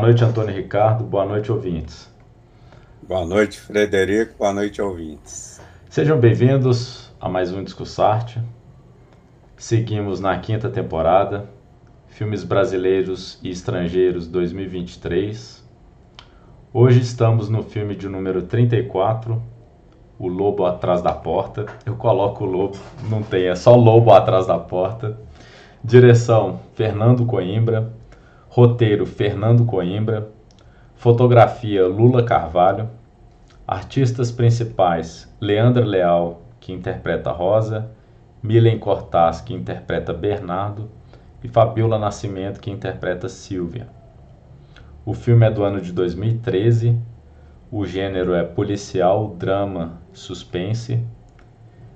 Boa noite, Antônio Ricardo. Boa noite, ouvintes. Boa noite, Frederico. Boa noite, ouvintes. Sejam bem-vindos a mais um Discussarte. Seguimos na quinta temporada, Filmes Brasileiros e Estrangeiros 2023. Hoje estamos no filme de número 34, O Lobo Atrás da Porta. Eu coloco o lobo, não tem, é só Lobo Atrás da Porta. Direção: Fernando Coimbra. Roteiro: Fernando Coimbra. Fotografia: Lula Carvalho. Artistas principais: Leandra Leal, que interpreta Rosa, Milen Cortaz, que interpreta Bernardo, e Fabiola Nascimento, que interpreta Silvia. O filme é do ano de 2013. O gênero é policial, drama, suspense.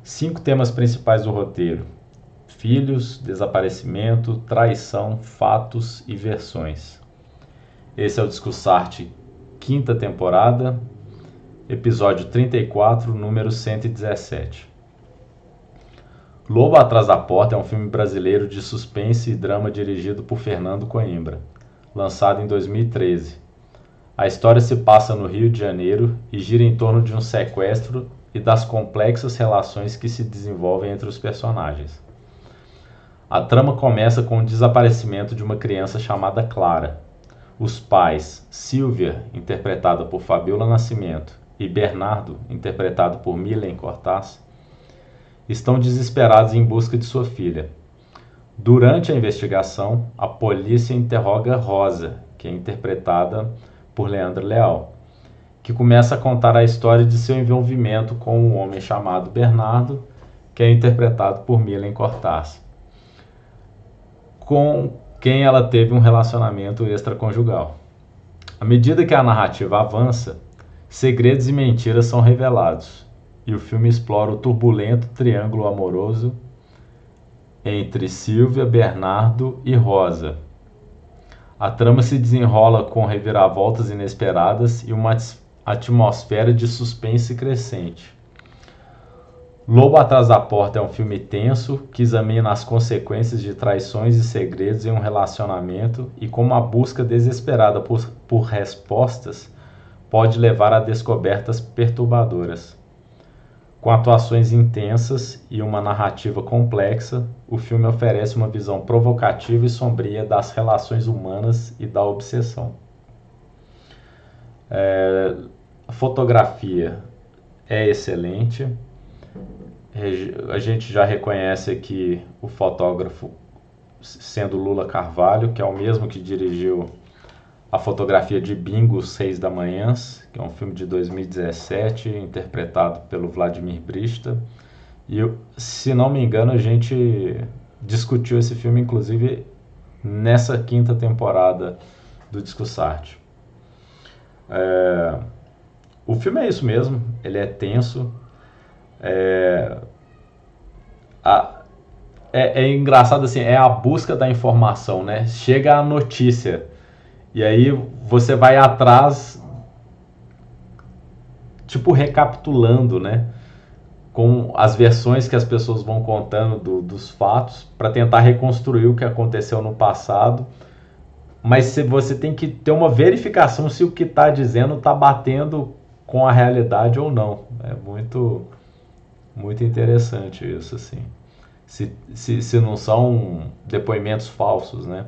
Cinco temas principais do roteiro: filhos, desaparecimento, traição, fatos e versões. Esse é o Discussarte, quinta temporada, episódio 34, número 117. Lobo Atrás da Porta é um filme brasileiro de suspense e drama dirigido por Fernando Coimbra, lançado em 2013. A história se passa no Rio de Janeiro e gira em torno de um sequestro e das complexas relações que se desenvolvem entre os personagens. A trama começa com o desaparecimento de uma criança chamada Clara. Os pais, Silvia, interpretada por Fabiola Nascimento, e Bernardo, interpretado por Milen Cortaz, estão desesperados em busca de sua filha. Durante a investigação, a polícia interroga Rosa, que é interpretada por Leandro Leal, que começa a contar a história de seu envolvimento com um homem chamado Bernardo, que é interpretado por Milen Cortaz com quem ela teve um relacionamento extraconjugal. À medida que a narrativa avança, segredos e mentiras são revelados, e o filme explora o turbulento triângulo amoroso entre Silvia, Bernardo e Rosa. A trama se desenrola com reviravoltas inesperadas e uma atmosfera de suspense crescente. Lobo Atrás da Porta é um filme tenso que examina as consequências de traições e segredos em um relacionamento e como a busca desesperada por, por respostas pode levar a descobertas perturbadoras. Com atuações intensas e uma narrativa complexa, o filme oferece uma visão provocativa e sombria das relações humanas e da obsessão. É, a fotografia é excelente a gente já reconhece aqui o fotógrafo sendo Lula Carvalho, que é o mesmo que dirigiu a fotografia de Bingo, Seis da Manhã, que é um filme de 2017, interpretado pelo Vladimir Brista. E, se não me engano, a gente discutiu esse filme, inclusive, nessa quinta temporada do Discussarte. É, o filme é isso mesmo, ele é tenso, é, a, é, é, engraçado assim, é a busca da informação, né? Chega a notícia e aí você vai atrás, tipo recapitulando, né? Com as versões que as pessoas vão contando do, dos fatos para tentar reconstruir o que aconteceu no passado. Mas você tem que ter uma verificação se o que está dizendo está batendo com a realidade ou não. É muito muito interessante isso, assim. Se, se, se não são depoimentos falsos, né?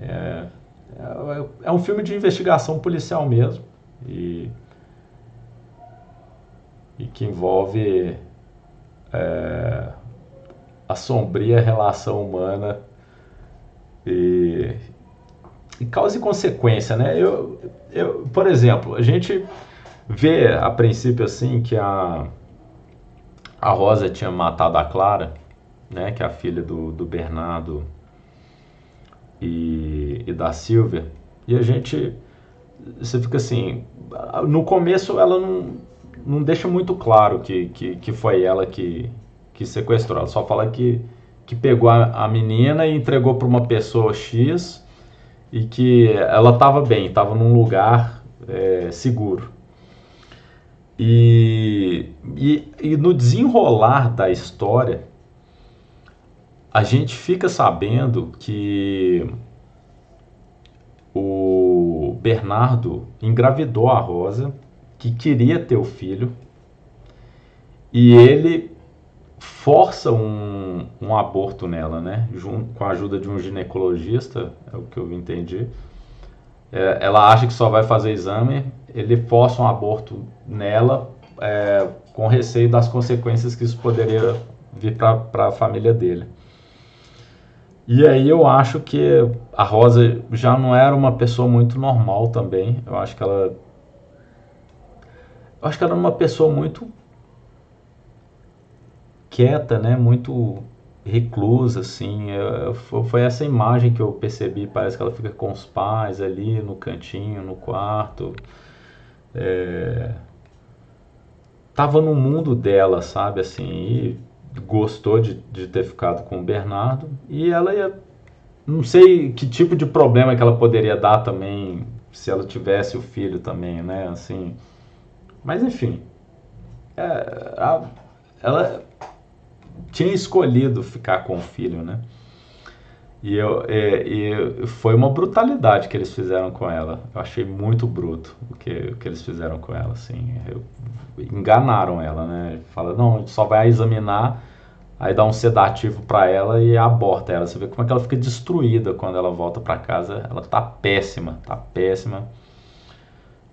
É, é, é um filme de investigação policial mesmo. E, e que envolve é, a sombria relação humana e, e causa e consequência, né? Eu, eu, por exemplo, a gente vê a princípio assim que a a Rosa tinha matado a Clara, né, que é a filha do, do Bernardo e, e da Silvia, e a gente, você fica assim, no começo ela não, não deixa muito claro que, que, que foi ela que, que sequestrou, ela só fala que, que pegou a, a menina e entregou para uma pessoa X e que ela estava bem, estava num lugar é, seguro. E, e, e no desenrolar da história, a gente fica sabendo que o Bernardo engravidou a Rosa, que queria ter o filho, e ele força um, um aborto nela, né? Junto, com a ajuda de um ginecologista, é o que eu entendi. É, ela acha que só vai fazer exame, ele força um aborto nela, é, com receio das consequências que isso poderia vir para a família dele. E aí eu acho que a Rosa já não era uma pessoa muito normal também. Eu acho que ela. Eu acho que ela era uma pessoa muito quieta, né? Muito reclusa, assim. Eu, foi essa imagem que eu percebi. Parece que ela fica com os pais ali no cantinho, no quarto. É... Tava no mundo dela, sabe? Assim, e gostou de, de ter ficado com o Bernardo. E ela ia. Não sei que tipo de problema que ela poderia dar também se ela tivesse o filho também, né? Assim. Mas enfim. É, a, ela tinha escolhido ficar com o filho, né? E, eu, é, e foi uma brutalidade que eles fizeram com ela. Eu achei muito bruto o que, o que eles fizeram com ela, assim. Eu, enganaram ela, né? Fala, não, a gente só vai examinar, aí dá um sedativo para ela e aborta ela. Você vê como é que ela fica destruída quando ela volta para casa. Ela tá péssima, tá péssima.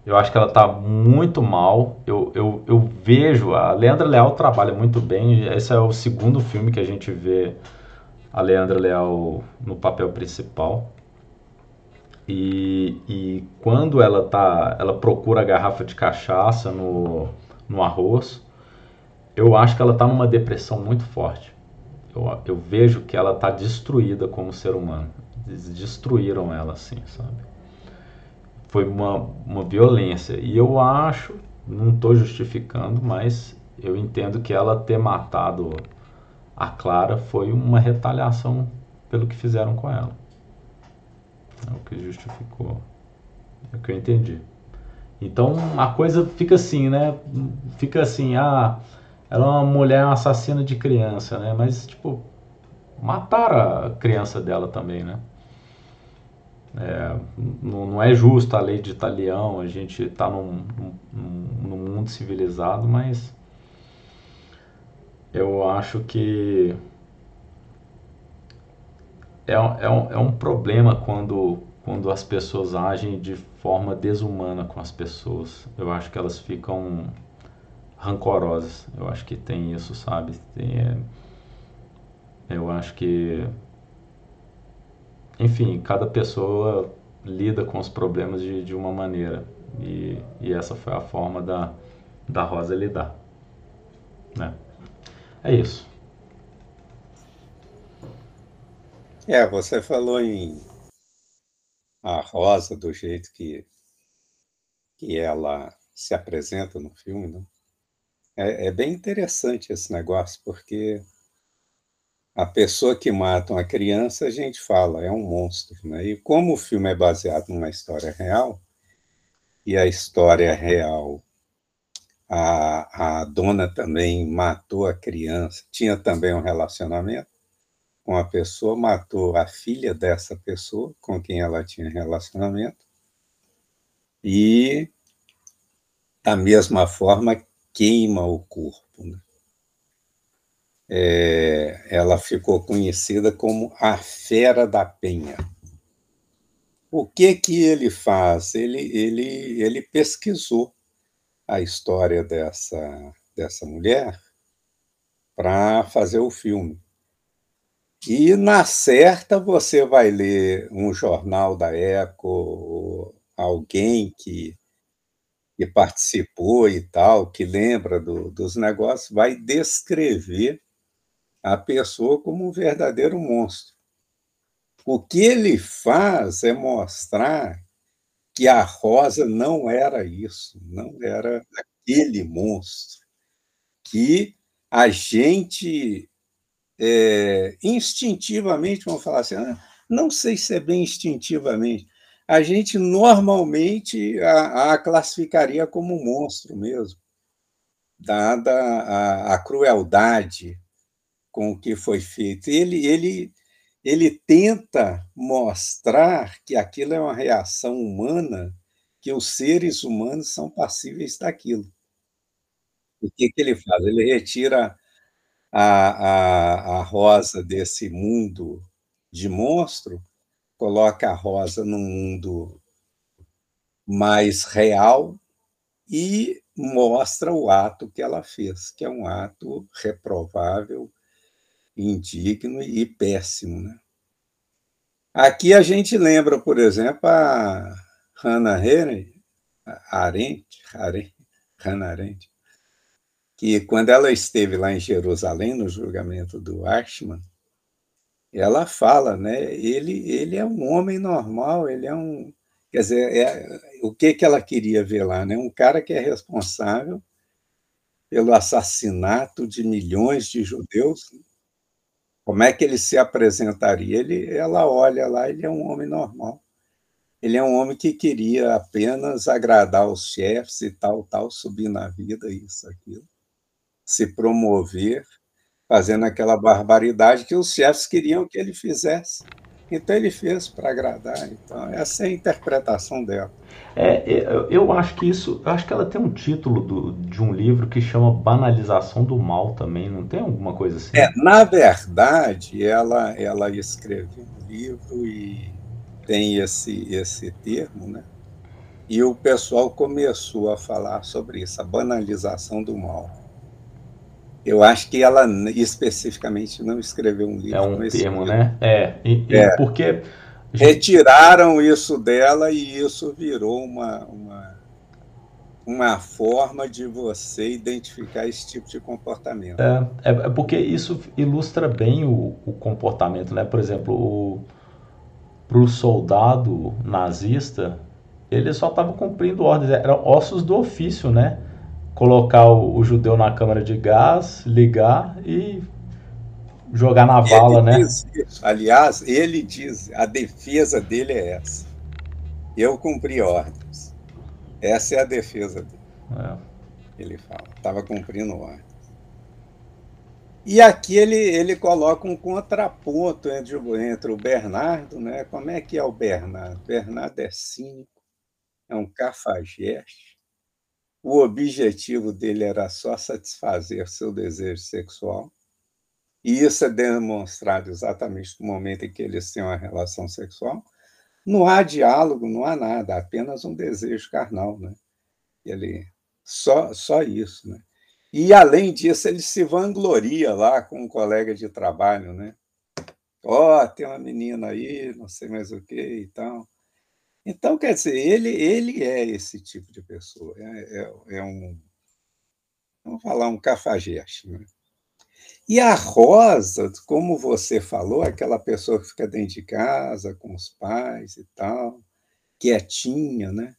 Eu acho que ela está muito mal. Eu, eu, eu vejo. A Leandra Leal trabalha muito bem. Esse é o segundo filme que a gente vê a Leandra Leal no papel principal. E, e quando ela tá, ela procura a garrafa de cachaça no, no arroz, eu acho que ela está numa depressão muito forte. Eu, eu vejo que ela está destruída como ser humano. Eles destruíram ela, assim, sabe? Foi uma, uma violência. E eu acho, não estou justificando, mas eu entendo que ela ter matado a Clara foi uma retaliação pelo que fizeram com ela. É o que justificou. É o que eu entendi. Então a coisa fica assim, né? Fica assim, ah, ela é uma mulher assassina de criança, né? Mas, tipo, mataram a criança dela também, né? É, não, não, é justo a lei de Italião, a gente está num, num, num, mundo civilizado, mas eu acho que é, é, um, é um problema quando, quando as pessoas agem de forma desumana com as pessoas. Eu acho que elas ficam rancorosas. Eu acho que tem isso, sabe? Tem, é, eu acho que enfim, cada pessoa lida com os problemas de, de uma maneira. E, e essa foi a forma da, da Rosa lidar. Né? É isso. É, você falou em a Rosa do jeito que, que ela se apresenta no filme, né? É, é bem interessante esse negócio, porque a pessoa que mata uma criança, a gente fala, é um monstro. Né? E como o filme é baseado numa história real, e a história real, a, a dona também matou a criança, tinha também um relacionamento com a pessoa, matou a filha dessa pessoa com quem ela tinha relacionamento, e, da mesma forma, queima o corpo. Né? É, ela ficou conhecida como a Fera da Penha. O que que ele faz? Ele, ele, ele pesquisou a história dessa, dessa mulher para fazer o filme. E na certa você vai ler um jornal da Eco, alguém que, que participou e tal, que lembra do, dos negócios, vai descrever a pessoa como um verdadeiro monstro. O que ele faz é mostrar que a Rosa não era isso, não era aquele monstro, que a gente é, instintivamente, vamos falar assim, ah, não sei se é bem instintivamente, a gente normalmente a, a classificaria como monstro mesmo, dada a, a crueldade, com o que foi feito. Ele, ele, ele tenta mostrar que aquilo é uma reação humana que os seres humanos são passíveis daquilo. O que que ele faz? Ele retira a a a Rosa desse mundo de monstro, coloca a Rosa num mundo mais real e mostra o ato que ela fez, que é um ato reprovável, indigno e péssimo, né. Aqui a gente lembra, por exemplo, a Hannah Arendt Arendt Hannah Arendt, que quando ela esteve lá em Jerusalém, no julgamento do Eichmann, ela fala, né, ele ele é um homem normal, ele é um quer dizer, é o que que ela queria ver lá, né, um cara que é responsável pelo assassinato de milhões de judeus, como é que ele se apresentaria? Ele ela olha lá, ele é um homem normal. Ele é um homem que queria apenas agradar os chefes e tal, tal, subir na vida, isso, aquilo, se promover, fazendo aquela barbaridade que os chefes queriam que ele fizesse. Então ele fez para agradar. Então, essa é a interpretação dela. É, eu acho que isso, eu acho que ela tem um título do, de um livro que chama Banalização do Mal também, não tem alguma coisa assim? É, na verdade, ela, ela escreveu um livro e tem esse, esse termo, né? E o pessoal começou a falar sobre isso, a banalização do mal. Eu acho que ela especificamente não escreveu um livro. É um termo, né? É, e, é. porque retiraram isso dela e isso virou uma, uma, uma forma de você identificar esse tipo de comportamento. É, é, é porque isso ilustra bem o, o comportamento, né? Por exemplo, para o soldado nazista, ele só estava cumprindo ordens, eram ossos do ofício, né? Colocar o, o, judeu na câmara de gás, ligar e jogar na vala, né? Aliás, ele diz, a defesa dele é essa. Eu cumpri ordens. Essa é a defesa dele. É. Ele fala, estava cumprindo ordens. E aqui ele, ele coloca um contraponto entre, entre o Bernardo, né? Como é que é o Bernardo? Bernardo é cínico, é um cafajeste, o objetivo dele era só satisfazer seu desejo sexual. E isso é demonstrado exatamente no momento em que eles têm uma relação sexual. Não há diálogo, não há nada, apenas um desejo carnal, né? Ele só só isso, né? E além disso, ele se vangloria lá com um colega de trabalho, né? Ó, oh, tem uma menina aí, não sei mais o que e tal. Então, quer dizer, ele, ele é esse tipo de pessoa, é, é, é um, vamos falar, um cafajeste. Né? E a Rosa, como você falou, aquela pessoa que fica dentro de casa, com os pais e tal, quietinha, né?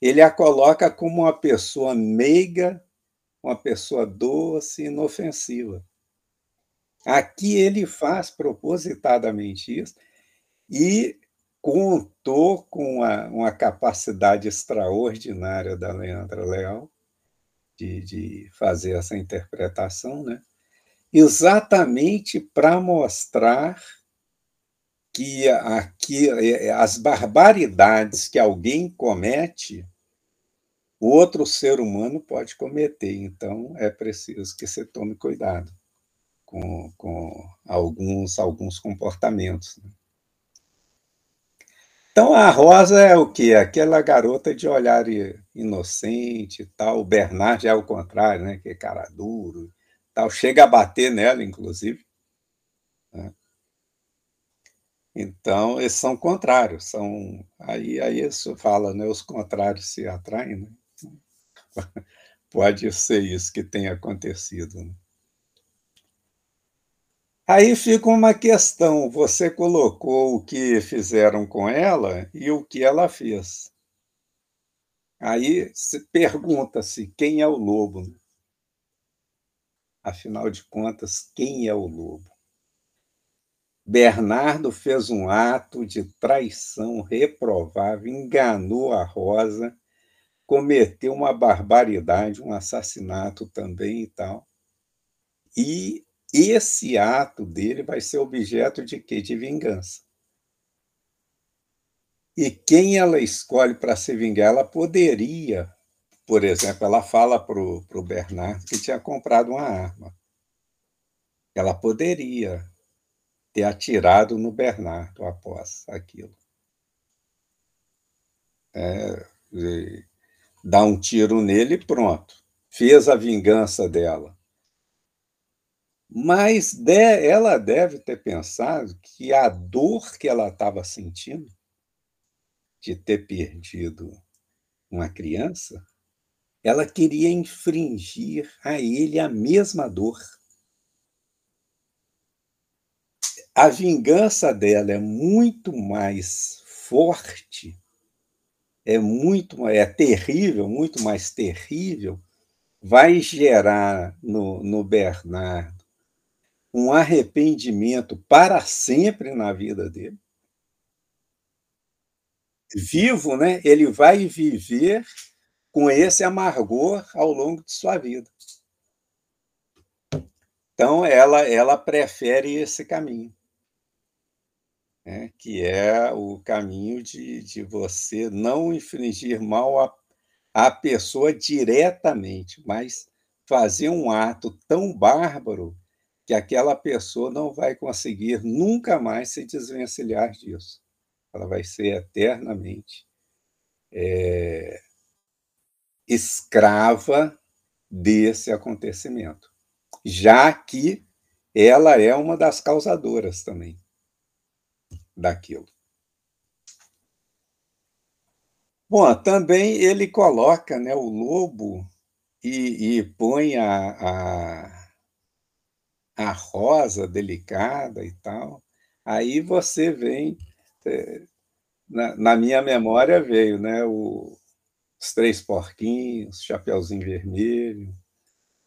ele a coloca como uma pessoa meiga, uma pessoa doce, inofensiva. Aqui ele faz propositadamente isso, e contou com uma, uma capacidade extraordinária da Leandra Leal de, de fazer essa interpretação, né? exatamente para mostrar que aqui as barbaridades que alguém comete, outro ser humano pode cometer. Então, é preciso que você tome cuidado com, com alguns, alguns comportamentos. Né? Então a Rosa é o quê? Aquela garota de olhar inocente e tal. O Bernard é o contrário, né? Que é cara duro, tal. Chega a bater nela, inclusive. Né? Então eles são contrários, são aí aí isso fala, né? Os contrários se atraem, né? Pode ser isso que tem acontecido. Né? Aí fica uma questão: você colocou o que fizeram com ela e o que ela fez. Aí pergunta-se quem é o lobo. Afinal de contas, quem é o lobo? Bernardo fez um ato de traição reprovável, enganou a Rosa, cometeu uma barbaridade, um assassinato também e tal. E esse ato dele vai ser objeto de quê? De vingança. E quem ela escolhe para se vingar, ela poderia, por exemplo, ela fala para o Bernardo que tinha comprado uma arma. Ela poderia ter atirado no Bernardo após aquilo. É, dá um tiro nele e pronto. Fez a vingança dela. Mas de, ela deve ter pensado que a dor que ela estava sentindo de ter perdido uma criança, ela queria infringir a ele a mesma dor. A vingança dela é muito mais forte, é muito é terrível, muito mais terrível, vai gerar no, no Bernardo um arrependimento para sempre na vida dele vivo, né, ele vai viver com esse amargor ao longo de sua vida. Então, ela, ela prefere esse caminho, né, que é o caminho de, de você não infligir mal à, à pessoa diretamente, mas fazer um ato tão bárbaro que aquela pessoa não vai conseguir nunca mais se desvencilhar disso ela vai ser eternamente é, escrava desse acontecimento, já que ela é uma das causadoras também daquilo. Bom, também ele coloca né, o lobo e, e põe a, a, a rosa delicada e tal. Aí você vem é, na, na, minha memória veio, né? O, os Três Porquinhos, Chapeuzinho Vermelho.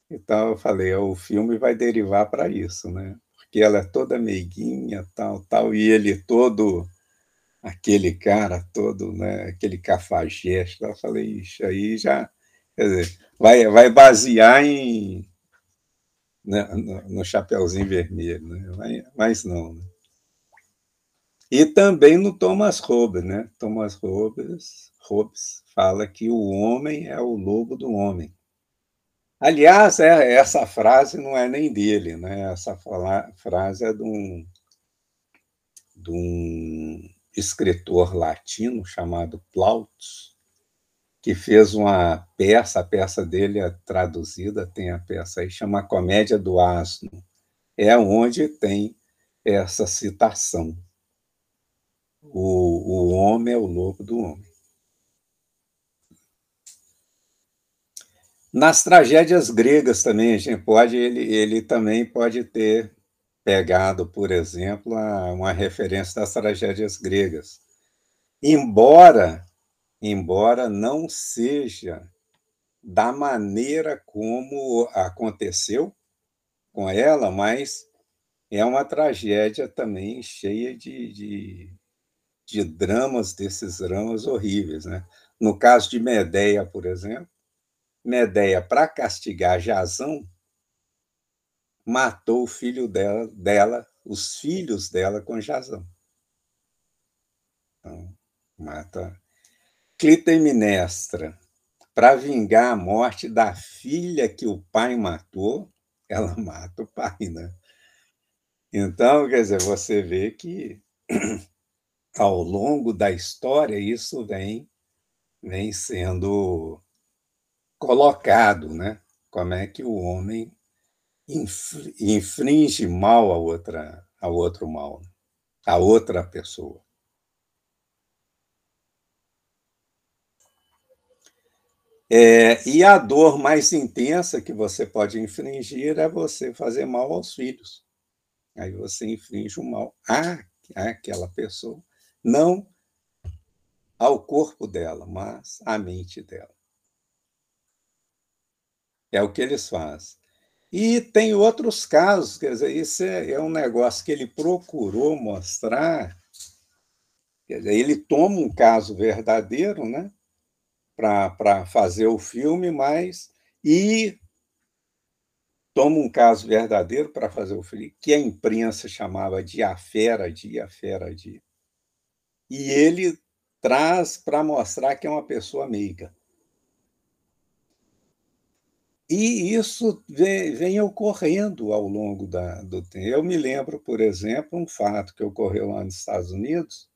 Então eu falei, o filme vai derivar para isso, né? Porque ela é toda meiguinha, tal, tal, e ele todo aquele cara todo, né? Aquele cafajeste. Eu falei, isso aí já, quer dizer, vai, vai basear em né, no, no Chapeuzinho Vermelho, né? Mas não, né? E também no Thomas Hobbes, né? Thomas Hobbes, Hobbes fala que o homem é o lobo do homem. Aliás, é, essa frase não é nem dele, né? Essa fala, frase é de um, de um escritor latino chamado Plautus, que fez uma peça, a peça dele é traduzida, tem a peça aí, chama Comédia do Asno. É onde tem essa citação o, o homem é o lobo do homem. Nas tragédias gregas também, a gente pode, ele, ele também pode ter pegado, por exemplo, uma referência das tragédias gregas. Embora, embora não seja da maneira como aconteceu com ela, mas é uma tragédia também cheia de, de, de dramas, desses dramas horríveis. Né? No caso de Medeia, por exemplo, Medeia, para castigar Jazão, matou o filho dela, dela, os filhos dela com Jazão. Então, mata. Clitemnestra, para vingar a morte da filha que o pai matou, ela mata o pai, né? Então, quer dizer, você vê que ao longo da história, isso vem, vem sendo colocado, né? Como é que o homem infringe mal a outra, a outro mal, a outra pessoa. É, e a dor mais intensa que você pode infringir é você fazer mal aos filhos. Aí você infringe o mal àquela pessoa não ao corpo dela, mas à mente dela. É o que eles fazem. E tem outros casos, quer dizer, isso é, é um negócio que ele procurou mostrar. Quer dizer, ele toma um caso verdadeiro, né, para fazer o filme, mas e toma um caso verdadeiro para fazer o filme, que a imprensa chamava de a fera de a fera de e ele traz para mostrar que é uma pessoa meiga. E isso vem, vem, ocorrendo ao longo da, do tempo. Eu me lembro, por exemplo, um fato que ocorreu lá nos Estados Unidos,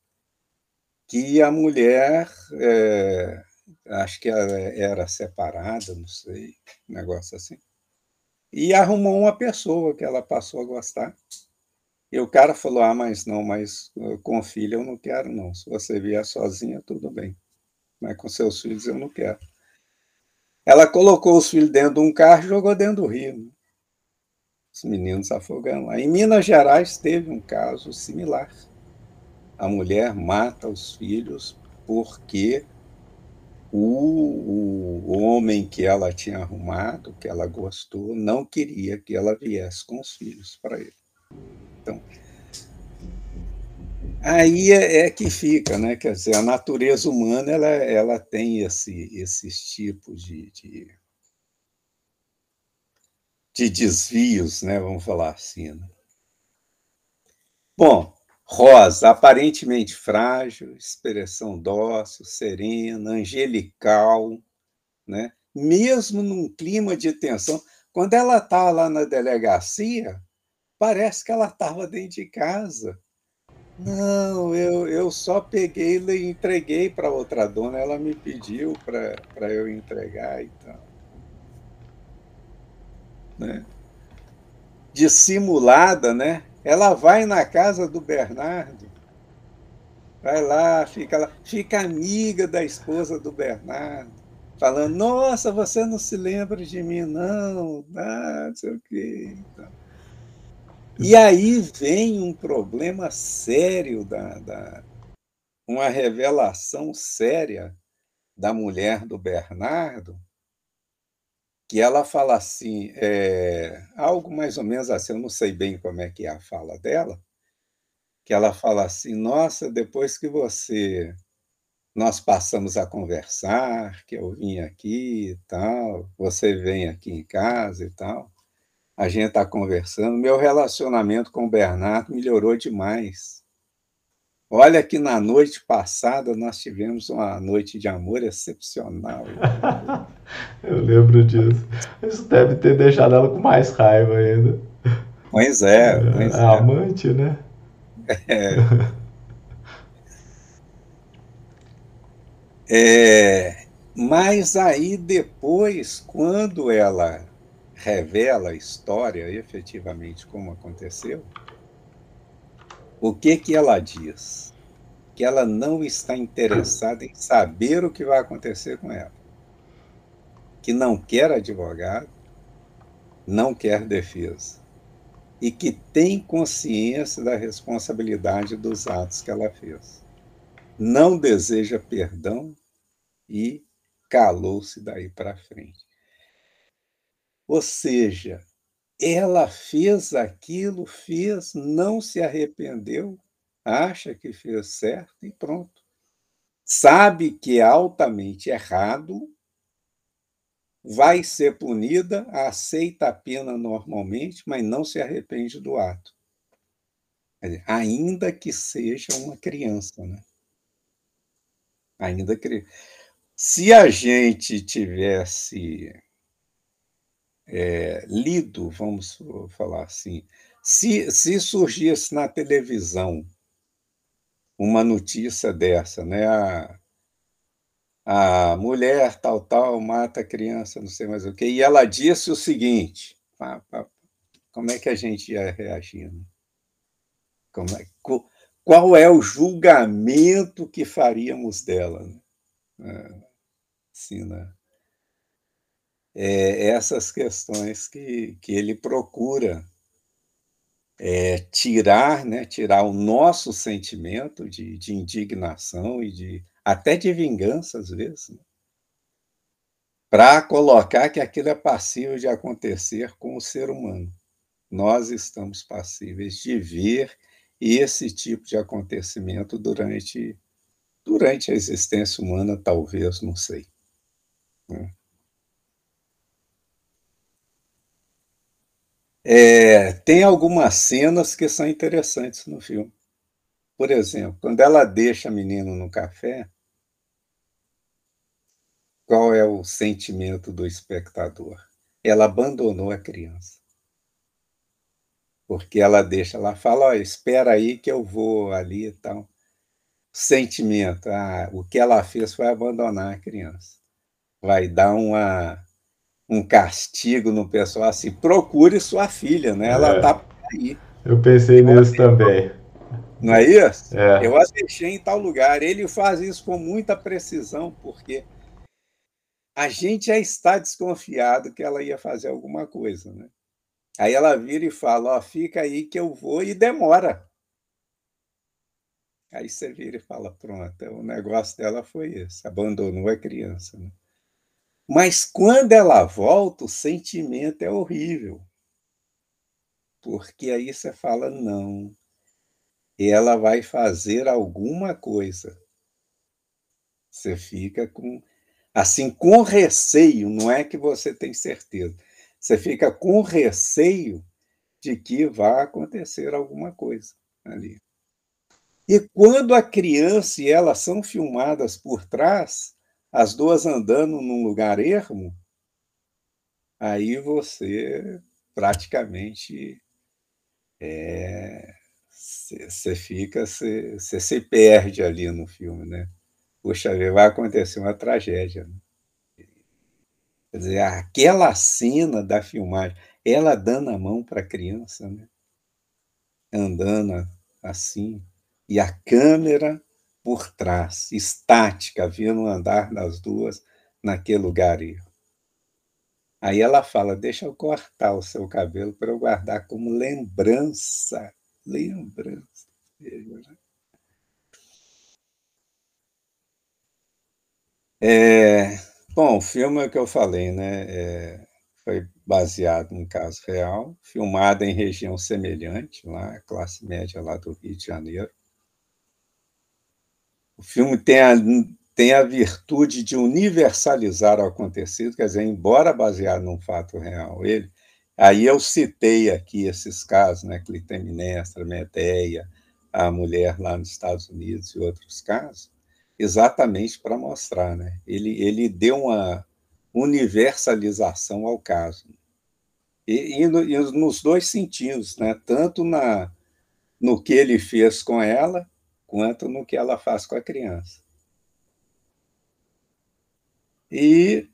que a mulher, é, acho que ela era separada, não sei, um negócio assim, e arrumou uma pessoa que ela passou a gostar. E o cara falou: Ah, mas não, mas com filho eu não quero, não. Se você vier sozinha, tudo bem. Mas com seus filhos eu não quero. Ela colocou os filhos dentro de um carro e jogou dentro do rio. Né? Os meninos afogando lá. Em Minas Gerais teve um caso similar. A mulher mata os filhos porque o, o homem que ela tinha arrumado, que ela gostou, não queria que ela viesse com os filhos para ele. Então, aí é, é, que fica, né? Quer dizer, a natureza humana ela, ela tem esse, esses tipos de, de, de desvios, né? Vamos falar assim. Né? Bom, Rosa, aparentemente frágil, expressão dócil, serena, angelical, né? mesmo num clima de tensão. Quando ela está lá na delegacia, parece que ela estava dentro de casa. Não, eu, eu só peguei e entreguei para outra dona, ela me pediu para eu entregar e tal. Né? Dissimulada, né? Ela vai na casa do Bernardo, vai lá, fica lá, fica amiga da esposa do Bernardo, falando: Nossa, você não se lembra de mim, não, não sei o quê. Então, e aí vem um problema sério, da, da, uma revelação séria da mulher do Bernardo, que ela fala assim, é, algo mais ou menos assim, eu não sei bem como é que é a fala dela, que ela fala assim, nossa, depois que você nós passamos a conversar, que eu vim aqui e tal, você vem aqui em casa e tal, a gente está conversando. Meu relacionamento com o Bernardo melhorou demais. Olha que na noite passada nós tivemos uma noite de amor excepcional. Eu lembro disso. Isso deve ter deixado ela com mais raiva ainda. Pois é, pois é. Amante, né? É. é. Mas aí depois, quando ela revela a história efetivamente como aconteceu, o que que ela diz? Que ela não está interessada em saber o que vai acontecer com ela. Que não quer advogado, não quer defesa. E que tem consciência da responsabilidade dos atos que ela fez. Não deseja perdão e calou-se daí para frente. Ou seja, ela fez aquilo, fez, não se arrependeu, acha que fez certo e pronto. Sabe que é altamente errado, vai ser punida, aceita a pena normalmente, mas não se arrepende do ato. Ainda que seja uma criança, né? Ainda que. Se a gente tivesse é, lido, vamos falar assim, se, se surgisse na televisão uma notícia dessa, né? A, a mulher tal, tal, mata a criança, não sei mais o quê, e ela disse o seguinte: como é que a gente ia reagir? Né? É, qual é o julgamento que faríamos dela? Né? Assim, né? é, essas questões que, que ele procura é, tirar, né, tirar o nosso sentimento de, de indignação e de até de vingança às vezes, né, para colocar que aquilo é passível de acontecer com o ser humano. Nós estamos passíveis de ver esse tipo de acontecimento durante durante a existência humana, talvez, não sei. Né? É, tem algumas cenas que são interessantes no filme. Por exemplo, quando ela deixa a menina no café, qual é o sentimento do espectador? Ela abandonou a criança. Porque ela deixa, ela fala, oh, espera aí que eu vou ali e tal. Sentimento, ah, o que ela fez foi abandonar a criança. Vai dar uma, um castigo no pessoal assim, procure sua filha, né? Ela está é. por aí. Eu pensei nisso também. Não é isso? É. Eu a deixei em tal lugar. Ele faz isso com muita precisão, porque a gente já está desconfiado que ela ia fazer alguma coisa, né? Aí ela vira e fala: Ó, fica aí que eu vou, e demora. Aí você vira e fala: Pronto, o negócio dela foi esse, abandonou a criança. Né? Mas quando ela volta, o sentimento é horrível. Porque aí você fala: Não, ela vai fazer alguma coisa. Você fica com assim com receio, não é que você tem certeza. Você fica com receio de que vai acontecer alguma coisa ali. E quando a criança e ela são filmadas por trás, as duas andando num lugar ermo, aí você praticamente é, você fica, você se perde ali no filme, né? Puxa, vai acontecer uma tragédia. Né? Quer dizer, aquela cena da filmagem, ela dando a mão para a criança, né? andando assim, e a câmera por trás, estática, vendo o andar das duas naquele lugar. Aí. aí ela fala: Deixa eu cortar o seu cabelo para eu guardar como lembrança. Lembrança. Né? É, Bom, o filme é que eu falei, né? É, foi baseado em caso real, filmado em região semelhante, lá, classe média lá do Rio de Janeiro. O filme tem a, tem a virtude de universalizar o acontecido, quer dizer, embora baseado num fato real, ele. Aí eu citei aqui esses casos, né? Clitemnestra, Medeia, a mulher lá nos Estados Unidos e outros casos exatamente para mostrar, né? Ele, ele deu uma universalização ao caso. E, e, no, e, nos dois sentidos, né? Tanto na, no que ele fez com ela, quanto no que ela faz com a criança. E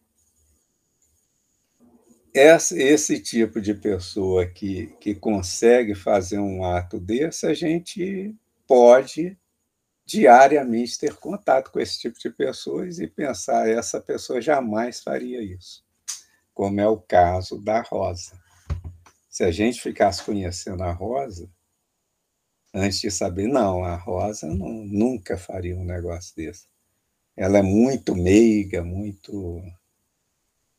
esse, tipo de pessoa que, que consegue fazer um ato desse, a gente pode diariamente ter contato com esse tipo de pessoas e pensar essa pessoa jamais faria isso, como é o caso da Rosa. Se a gente ficasse conhecendo a Rosa, antes de saber, não, a Rosa não, nunca faria um negócio desse. Ela é muito meiga, muito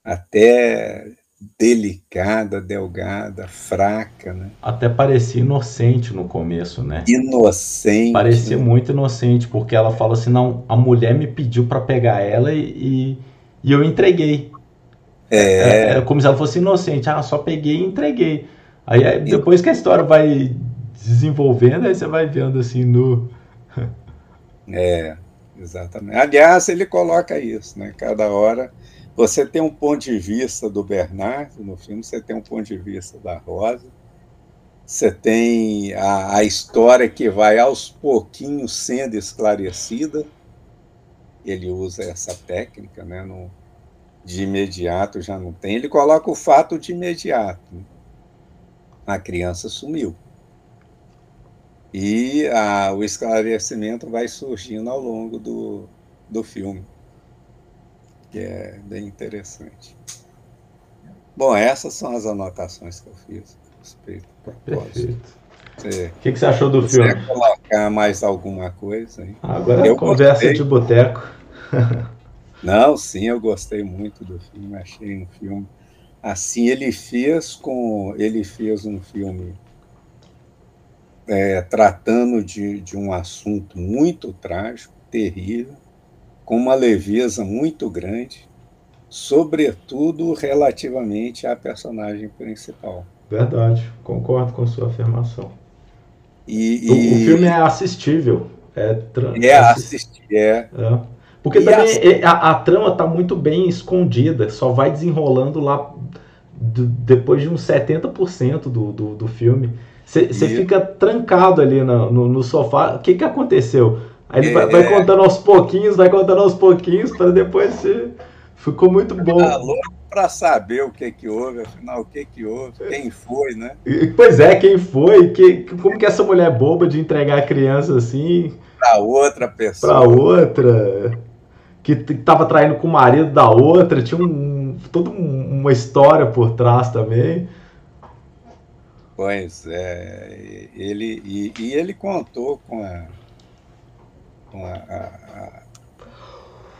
até delicada, delgada, fraca, né? Até parecia inocente no começo, né? Inocente. Parecia muito inocente, porque ela fala assim, não, a mulher me pediu para pegar ela e, e eu entreguei. É... é... é como se ela fosse inocente, ah, só peguei e entreguei. Aí depois que a história vai desenvolvendo, aí você vai vendo assim no... é, exatamente. Aliás, ele coloca isso, né? Cada hora você tem um ponto de vista do Bernardo no filme, você tem um ponto de vista da Rosa, você tem a, a história que vai aos pouquinhos sendo esclarecida. Ele usa essa técnica, né? No, de imediato já não tem. Ele coloca o fato de imediato. Né? A criança sumiu. E a, o esclarecimento vai surgindo ao longo do, do filme que é bem interessante. Bom, essas são as anotações que eu fiz a respeito do. Você, o que, que, você achou do você filme? Quer colocar mais alguma coisa aí? Agora eu conversa gostei. de boteco. Não, sim, eu gostei muito do filme, achei um filme assim, ele fez com ele fez um filme é, tratando de, de um assunto muito trágico, terrível, com uma leveza muito grande, sobretudo relativamente à personagem principal. Verdade, concordo com sua afirmação. E, e... O, filme é assistível. É, é assistir, é. é. Porque e também a... a, a, trama tá muito bem escondida, só vai desenrolando lá do, depois de uns 70% do, do, do filme. Você e... fica trancado ali no, no, no sofá. O que, que aconteceu? Aí ele é... vai, vai, é. contando aos pouquinhos, vai contando aos pouquinhos, para depois você. Ficou muito bom. Tá louco para saber o que que houve, afinal, o que que houve, quem foi, né? Pois é, quem foi, que, como que essa mulher boba de entregar a criança assim... Para outra pessoa. Para outra, que estava traindo com o marido da outra, tinha um, toda uma história por trás também. Pois é, ele, e, e ele contou com a, com a, a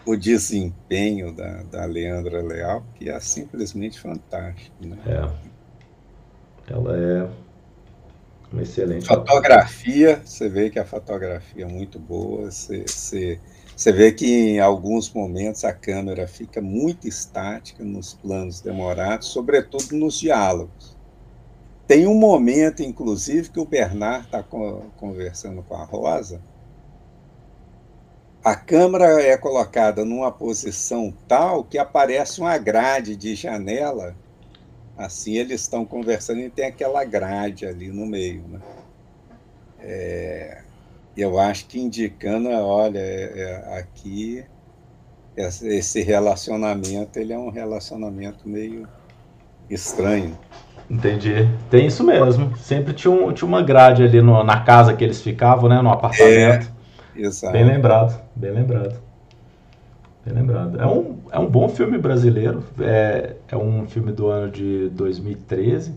o desempenho da, da Leandra Leal, que é simplesmente fantástico. Né? É. Ela é uma excelente. Fotografia, você vê que a fotografia é muito boa, você, você, você vê que em alguns momentos a câmera fica muito estática nos planos demorados, sobretudo nos diálogos. Tem um momento, inclusive, que o Bernard está conversando com a Rosa, a câmera é colocada numa posição tal que aparece uma grade de janela. Assim, eles estão conversando e tem aquela grade ali no meio. Né? É, eu acho que indicando, olha, é, é, aqui esse relacionamento ele é um relacionamento meio estranho. Entendi. Tem isso mesmo. Sempre tinha, um, tinha uma grade ali no, na casa que eles ficavam, né? No apartamento. É. Exato. Bem lembrado, bem lembrado. Bem lembrado. É um, é um bom filme brasileiro. É, é um filme do ano de 2013.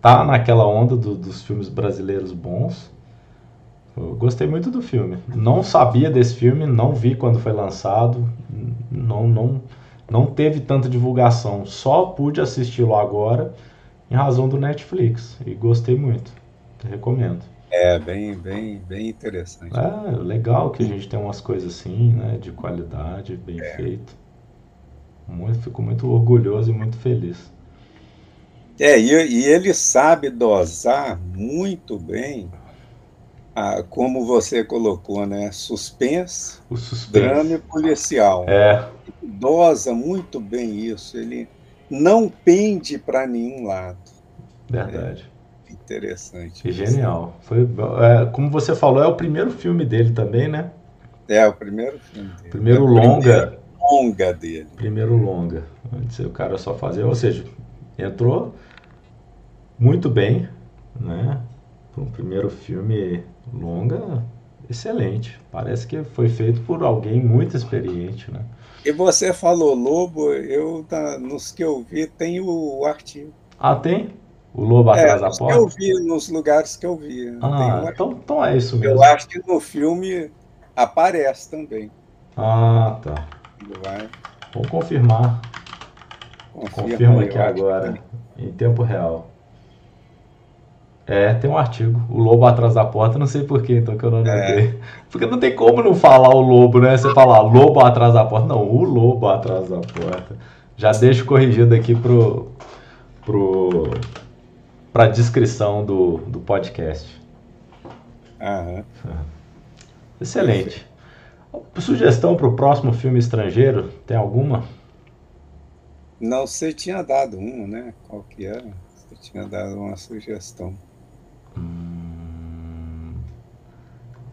Tá naquela onda do, dos filmes brasileiros bons. Eu gostei muito do filme. Não sabia desse filme, não vi quando foi lançado. Não, não, não teve tanta divulgação. Só pude assisti-lo agora em razão do Netflix. E gostei muito. Recomendo. É, bem, bem, bem interessante. É, legal que a gente tem umas coisas assim, né, de qualidade, bem é. feito. Muito, fico muito orgulhoso e muito feliz. É, e, e ele sabe dosar muito bem, a, como você colocou, né, suspense, o suspense. drama e policial. É. Ele dosa muito bem isso, ele não pende para nenhum lado. Verdade. É interessante. genial. Foi, é, como você falou, é o primeiro filme dele também, né? É, o primeiro filme dele. Primeiro é longa. longa dele. Primeiro longa. Antes o cara só fazia. Ou seja, entrou muito bem, né? Para um primeiro filme longa, excelente. Parece que foi feito por alguém muito experiente, né? E você falou Lobo, eu nos que eu vi tem o artigo. Ah, tem? O lobo é, atrás da porta? eu vi, nos lugares que eu vi. Ah, então, então é isso mesmo. Eu acho que no filme aparece também. Ah, tá. Vai. Vamos confirmar. Confirma, Confirma aqui agora, em tempo real. É, tem um artigo. O lobo atrás da porta, não sei porquê, então que eu não notei. É. Porque não tem como não falar o lobo, né? Você falar lobo atrás da porta. Não, o lobo atrás da porta. Já deixo corrigido aqui pro, pro para a descrição do, do podcast. Aham. Excelente. Sugestão para o próximo filme estrangeiro? Tem alguma? Não, você tinha dado uma, né? Qual que era? Você tinha dado uma sugestão. Hum,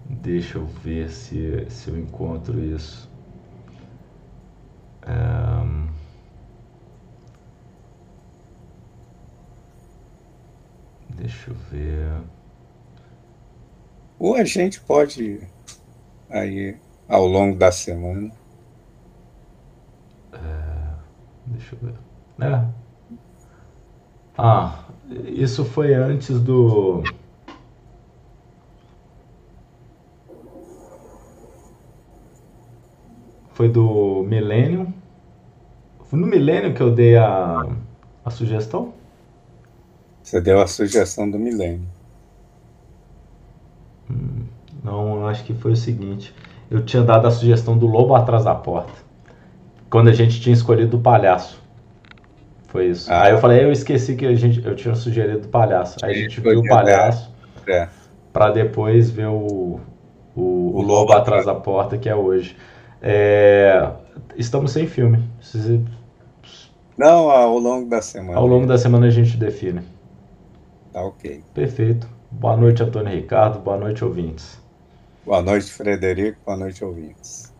deixa eu ver se, se eu encontro isso. Um, Deixa eu ver. Ou a gente pode aí ao longo da semana. É, deixa eu ver. É. Ah, isso foi antes do. Foi do Millennium. Foi no Millennium que eu dei a, a sugestão? Você deu a sugestão do milênio. Hum, não, acho que foi o seguinte. Eu tinha dado a sugestão do lobo atrás da porta. Quando a gente tinha escolhido o palhaço. Foi isso. Ah, Aí eu falei, eu esqueci que a gente, eu tinha sugerido o palhaço. Aí a gente viu o palhaço. É. Pra depois ver o, o, o, o lobo atrás da porta, que é hoje. É, estamos sem filme. Não, ao longo da semana. Ao longo da semana a gente define. Tá ok. Perfeito. Boa noite, Antônio Ricardo. Boa noite, ouvintes. Boa noite, Frederico. Boa noite, ouvintes.